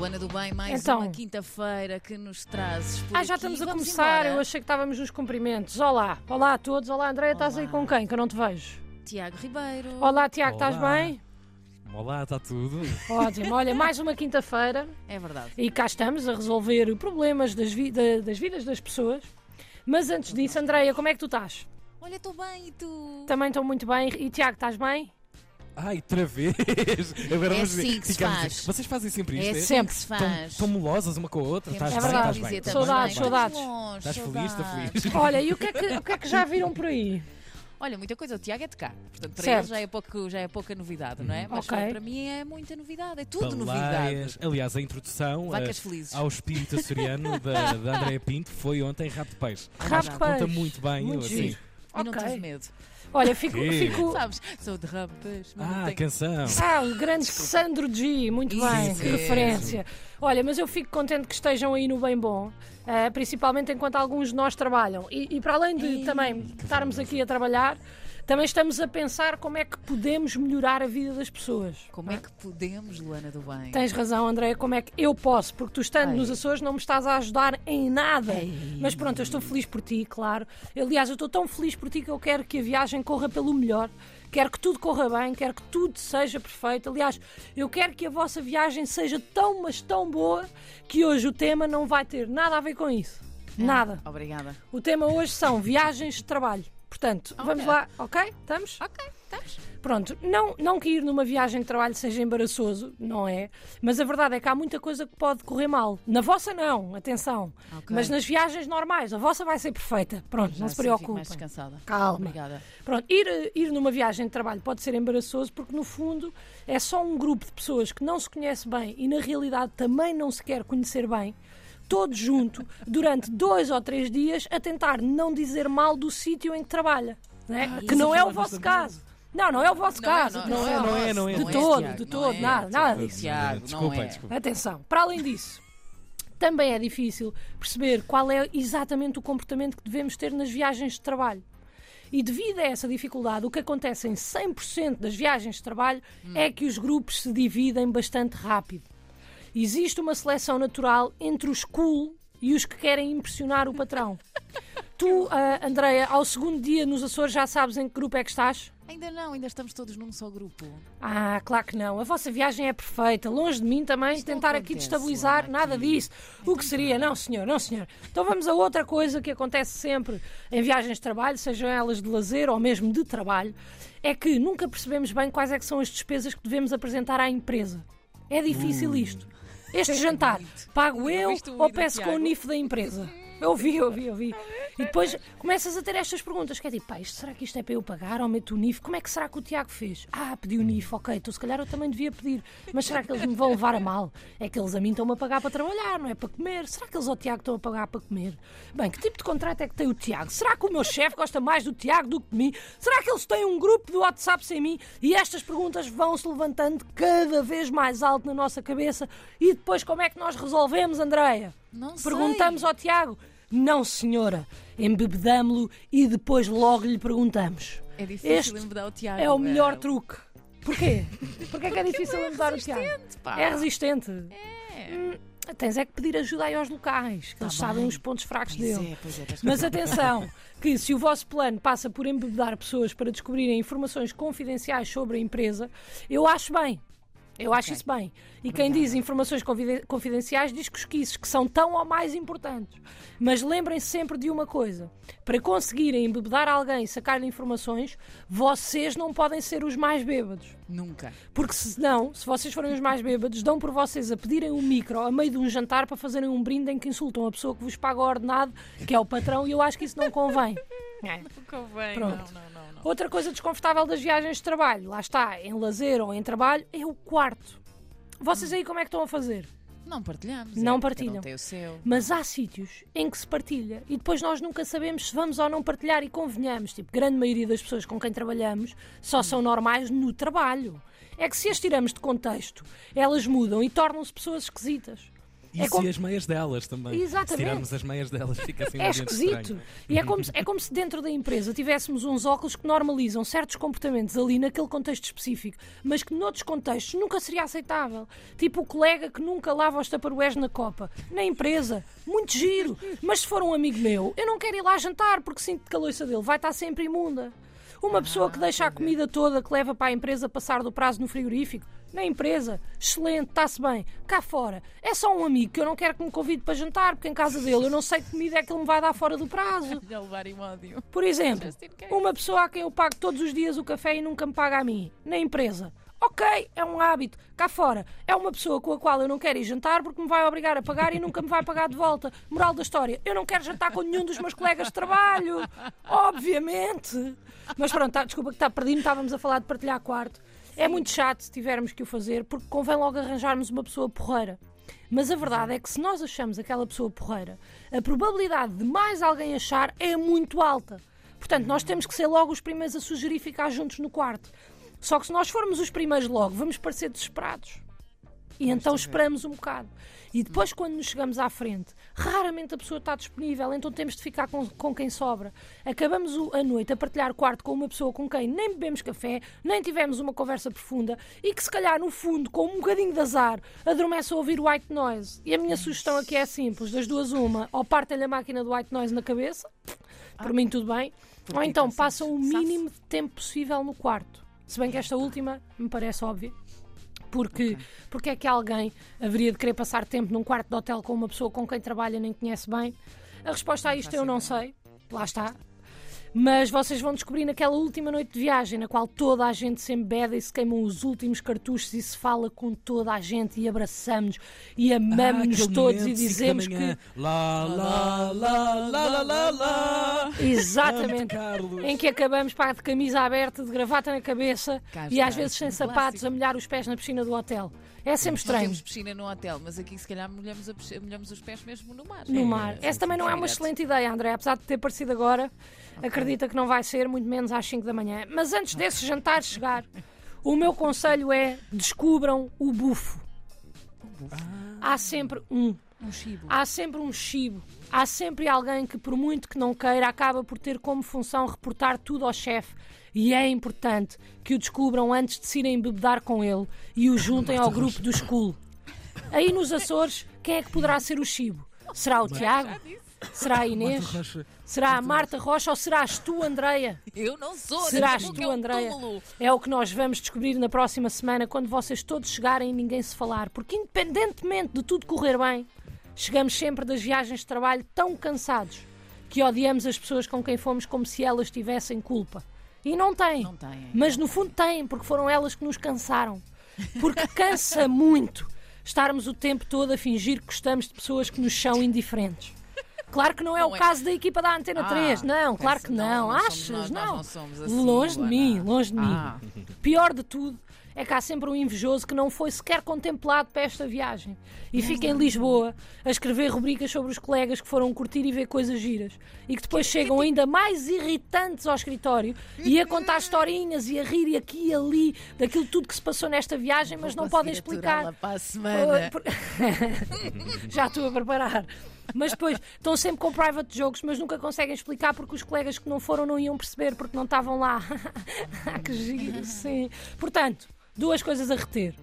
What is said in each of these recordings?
Luana do Bem, mais Então. uma quinta-feira que nos trazes por Ah, já aqui. estamos a Vamos começar. embora. Eu achei que estávamos nos cumprimentos. Olá, olá a todos. Olá, Andréia, estás aí com quem? Que eu não te vejo. Tiago Ribeiro. Olá, Tiago, estás Olá. bem? Olá, está tudo? Ótimo. Olha, mais uma quinta-feira É verdade. e cá estamos a resolver problemas das, vi- da- das vidas das pessoas. Mas antes disso, Andréia, como é que tu estás? Olha, estou bem e tu? Também estou muito bem. E Tiago, estás bem? Ai, outra vez! Agora É vamos ver. assim que se Ficamos- faz. Vocês fazem sempre É isto? assim Sempre. que se Tão, faz. tão molosas uma com a outra? Estás É bem? verdade. Estás bem? Estás Saudades, bem? saudades. Estás feliz? Saudades. feliz. Olha, e o que, é que, o que é que já viram por aí? Olha, muita coisa. O Tiago é de cá. Portanto, para Certo. ele já é, pouco, já é pouca novidade, não é? Mas Ok. para mim é muita novidade. É tudo novidade. Aliás, a introdução felizes. ao espírito açoriano da, da Andréa Pinto foi ontem rabo de peixe. Rabo de Conta peixe. muito bem. Muito eu, assim. giro. E não Ok. tive medo. Olha, fico. Fico... Sabes? Sou de mas não Ah, tenho... canção. Ah, o grande Sandro G, muito Isso bem, que mesmo. referência. Olha, mas eu fico contente que estejam aí no bem bom, ah, principalmente enquanto alguns de nós trabalham. E, e para além de também estarmos aqui a trabalhar, também estamos a pensar como é que podemos melhorar a vida das pessoas. Como é que podemos, Luana do Bem? Tens razão, André, como é que eu posso? Porque tu estando Ei. nos Açores não me estás a ajudar em nada. Ei. Mas pronto, eu estou feliz por ti, claro. Aliás, eu estou tão feliz por ti que eu quero que a viagem corra pelo melhor. Quero que tudo corra bem, quero que tudo seja perfeito. Aliás, eu quero que a vossa viagem seja tão, mas tão boa que hoje o tema não vai ter nada a ver com isso. Nada. Obrigada. O tema hoje são viagens de trabalho. Portanto, vamos lá, ok? Estamos? Ok, estamos. Pronto, não, não que ir numa viagem de trabalho seja embaraçoso, não é? Mas a verdade é que há muita coisa que pode correr mal. Na vossa não, atenção. Ok. Mas nas viagens normais, a vossa vai ser perfeita. Pronto, Já não se preocupem. mais descansada. Calma. Obrigada. Pronto, ir, ir numa viagem de trabalho pode ser embaraçoso porque, no fundo, é só um grupo de pessoas que não se conhece bem e, na realidade, também não se quer conhecer bem, todos junto, durante dois ou três dias, a tentar não dizer mal do sítio em que trabalha. não é? que não é o falamos vosso caso. Não, não é o vosso Não é, caso. não, não não é, é, não é, não é, De não é, todo, de todo, é, nada, nada disso. É. desculpem. Atenção, para além disso, também é difícil perceber qual é exatamente o comportamento que devemos ter nas viagens de trabalho. E devido a essa dificuldade, o que acontece em 100% das viagens de trabalho é que os grupos se dividem bastante rápido. Existe uma seleção natural entre os cool e os que querem impressionar o patrão. tu, ah, Andreia, ao segundo dia nos Açores já sabes em que grupo é que estás? Ainda não, ainda estamos todos num só grupo. Ah, claro que não. A vossa viagem é perfeita. Longe de mim também Isto não tentar aqui destabilizar, Luana, nada aqui. disso. O que seria? Não, senhor, não, senhor. Então vamos a outra coisa que acontece sempre em viagens de trabalho, sejam elas de lazer ou mesmo de trabalho, é que nunca percebemos bem quais é que são as despesas que devemos apresentar à empresa. É difícil isto. Este jantar, pago eu o ou peço com o? NIF da empresa? Eu vi, eu vi, eu vi. E depois começas a ter estas perguntas, que é tipo, pá, isto, será que isto é para eu pagar ou meto o NIF? Como é que será que o Tiago fez? Ah, pediu o NIF, ok, então se calhar eu também devia pedir. Mas será que eles me vão levar a mal? É que eles a mim estão-me a pagar para trabalhar, não é para comer. Será que eles ao Tiago estão a pagar para comer? Bem, que tipo de contrato é que tem o Tiago? Será que o meu chefe gosta mais do Tiago do que de mim? Será que eles têm um grupo do WhatsApp sem mim? E estas perguntas vão-se levantando cada vez mais alto na nossa cabeça. E depois como é que nós resolvemos, Andreia? Não sei. Perguntamos ao Tiago. Não, senhora. Embebedamo-lo e depois logo lhe perguntamos. É difícil Este lembrar o Tiago. É o melhor é. truque. Porquê? Porquê é que é difícil lembrar o Tiago? pá. É resistente. É. Hum, tens é que pedir ajuda aí aos locais, que eles Tá bem. sabem os pontos fracos Pois dele. é, pois é, tens Mas atenção, que se o vosso plano passa por embebedar pessoas para descobrirem informações confidenciais sobre a empresa, eu acho bem. Eu acho Ok. isso bem. E quem diz informações confide- confidenciais diz cosquices, que são tão ou mais importantes. Mas lembrem-se sempre de uma coisa: para conseguirem embebedar alguém e sacar-lhe informações, vocês não podem ser os mais bêbados. Nunca. Porque senão, se vocês forem os mais bêbados, dão por vocês a pedirem um micro a meio de um jantar para fazerem um brinde em que insultam a pessoa que vos paga o ordenado, que é o patrão, e eu acho que isso não convém. É. Não convém. Pronto. Não, não, não, não. Outra coisa desconfortável das viagens de trabalho, lá está, em lazer ou em trabalho, é o quarto. Vocês aí como é que estão a fazer? Não partilhamos. Não é, partilham. Um tem o seu. Mas há sítios em que se partilha e depois nós nunca sabemos se vamos ou não partilhar e convenhamos. Tipo, grande maioria das pessoas com quem trabalhamos só são normais no trabalho. É que se as tiramos de contexto, elas mudam e tornam-se pessoas esquisitas. E É se como- as meias delas também. Exatamente. Se tirarmos as meias delas, fica assim um É esquisito. estranho. E é como, se, é como se dentro da empresa tivéssemos uns óculos que normalizam certos comportamentos ali naquele contexto específico, mas que noutros contextos nunca seria aceitável. Tipo o colega que nunca lava os taparués na copa. Na empresa. Muito giro. Mas se for um amigo meu, eu não quero ir lá jantar porque sinto que a louça dele vai estar sempre imunda. Uma pessoa que deixa a comida toda que leva para a empresa passar do prazo no frigorífico. Na empresa, excelente, está-se bem. Cá fora, é só um amigo que eu não quero que me convide para jantar, porque em casa dele eu não sei que comida é que ele me vai dar fora do prazo. Já levar em ódio. Por exemplo, case. uma pessoa a quem eu pago todos os dias o café e nunca me paga a mim. Na empresa. Ok, é um hábito. Cá fora, é uma pessoa com a qual eu não quero ir jantar porque me vai obrigar a pagar e nunca me vai pagar de volta. Moral da história, eu não quero jantar com nenhum dos meus colegas de trabalho. Obviamente. Mas pronto, tá, desculpa que está perdido, estávamos a falar de partilhar quarto. É muito chato se tivermos que o fazer porque convém logo arranjarmos uma pessoa porreira. Mas a verdade é que se nós achamos aquela pessoa porreira, a probabilidade de mais alguém achar é muito alta. Portanto, nós temos que ser logo os primeiros a sugerir ficar juntos no quarto. Só que se nós formos os primeiros logo, vamos parecer desesperados. E então esperamos um bocado. E depois, quando nos chegamos à frente, raramente a pessoa está disponível, então temos de ficar com, com quem sobra. Acabamos o- a noite a partilhar quarto com uma pessoa com quem nem bebemos café, nem tivemos uma conversa profunda e que, se calhar, no fundo, com um bocadinho de azar, adormece a ouvir white noise. E a minha sugestão aqui é simples: das duas, uma, ou partem-lhe a máquina do white noise na cabeça, por mim tudo bem, ou então assim, passam o mínimo de tempo possível no quarto. Se bem que esta última me parece óbvia. Porque, porque é que alguém haveria de querer passar tempo num quarto de hotel com uma pessoa com quem trabalha nem conhece bem? A resposta a isto eu não sei. Lá está. Mas vocês vão descobrir naquela última noite de viagem, na qual toda a gente se embeda e se queimam os últimos cartuchos e se fala com toda a gente e abraçamos e amamos-nos aquele todos e dizemos que. Lá, lá, lá, lá, lá, lá. Exatamente. Em que acabamos pá, de camisa aberta, de gravata na cabeça Cá e às vezes sem sapatos clássico. a molhar os pés na piscina do hotel. É sempre estranho. temos piscina no hotel, mas aqui se calhar molhamos, a piscina- molhamos os pés mesmo no mar. no É, mar. é, Essa também não é uma excelente ideia, André, apesar de ter parecido agora. Acredita que não vai ser, muito menos às 5 da manhã. Mas antes desse jantar chegar, o meu conselho é descubram o bufo. Há sempre um. Um chibo. Há sempre um chibo. Há sempre alguém que, por muito que não queira, acaba por ter como função reportar tudo ao chefe. E é importante que o descubram antes de se irem bebedar com ele e o juntem ao grupo do school. Aí nos Açores, quem é que poderá ser o chibo? Será o Tiago? Será a Inês? Será a Marta Rocha ou serás tu, Andreia? Eu não sou. Serás tu, é Andreia? É o que nós vamos descobrir na próxima semana quando vocês todos chegarem e ninguém se falar. Porque, independentemente de tudo correr bem, chegamos sempre das viagens de trabalho tão cansados que odiamos as pessoas com quem fomos como se elas tivessem culpa. E não têm. Não têm. Mas no fundo têm, porque foram elas que nos cansaram. Porque cansa muito estarmos o tempo todo a fingir que gostamos de pessoas que nos são indiferentes. Claro que não é Não o é. caso da equipa da Antena Ah, 3. Não, claro que não. não somos Achas? nós, nós não. não somos assim, longe de mim, longe de mim. Ah. Pior de tudo é que há sempre um invejoso que não foi sequer contemplado para esta viagem e fica em Lisboa a escrever rubricas sobre os colegas que foram curtir e ver coisas giras e que depois chegam ainda mais irritantes ao escritório e a contar historinhas e a rir aqui e ali daquilo tudo que se passou nesta viagem, mas não podem explicar. para a semana. Já estou a preparar. Mas depois estão sempre com private jokes, mas nunca conseguem explicar porque os colegas que não foram não iam perceber porque não estavam lá. que giro, sim. Portanto, duas coisas a reter.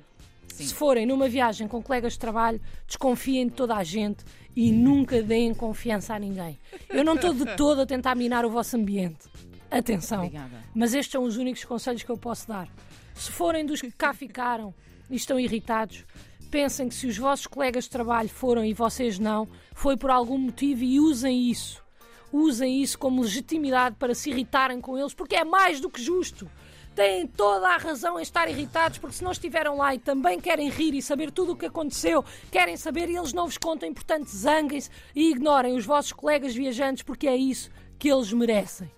Se forem numa viagem com colegas de trabalho, desconfiem de toda a gente e nunca deem confiança a ninguém. Eu não estou de todo a tentar minar o vosso ambiente. Atenção. Obrigada. Mas estes são os únicos conselhos que eu posso dar. Se forem dos que cá ficaram e estão irritados, pensem que se os vossos colegas de trabalho foram e vocês não, foi por algum motivo e usem isso. Usem isso como legitimidade para se irritarem com eles, porque é mais do que justo. Têm toda a razão em estar irritados, porque se não estiveram lá e também querem rir e saber tudo o que aconteceu, querem saber e eles não vos contam, portanto, zanguem-se e ignorem os vossos colegas viajantes, porque é isso que eles merecem.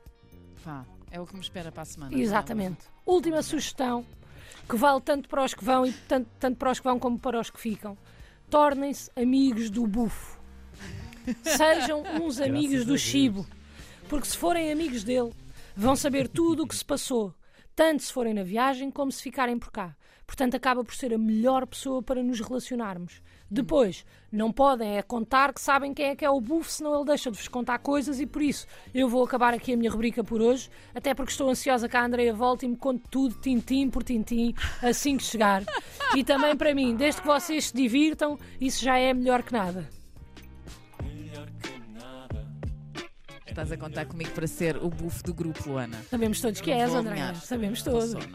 Pá, é o que me espera para a semana. Exatamente. Última sugestão, que vale tanto para os que vão e tanto, tanto para os que vão como para os que ficam. Tornem-se amigos do bufo. Sejam uns amigos do. Chibo. Porque se forem amigos dele, vão saber tudo o que se passou. tanto se forem na viagem como se ficarem por cá. Portanto, acaba por ser a melhor pessoa para nos relacionarmos. Depois, não podem é contar que sabem quem é que é o bufo, senão ele deixa de vos contar coisas e por isso eu vou acabar aqui a minha rubrica por hoje, até porque estou ansiosa que a Andrea volte e me conte tudo, tintim por tintim, assim que chegar. E também para mim, desde que vocês se divirtam, isso já é melhor que nada. Estás a contar comigo para ser o bufo do grupo, Luana. Sabemos todos que és, André. Sabemos todos.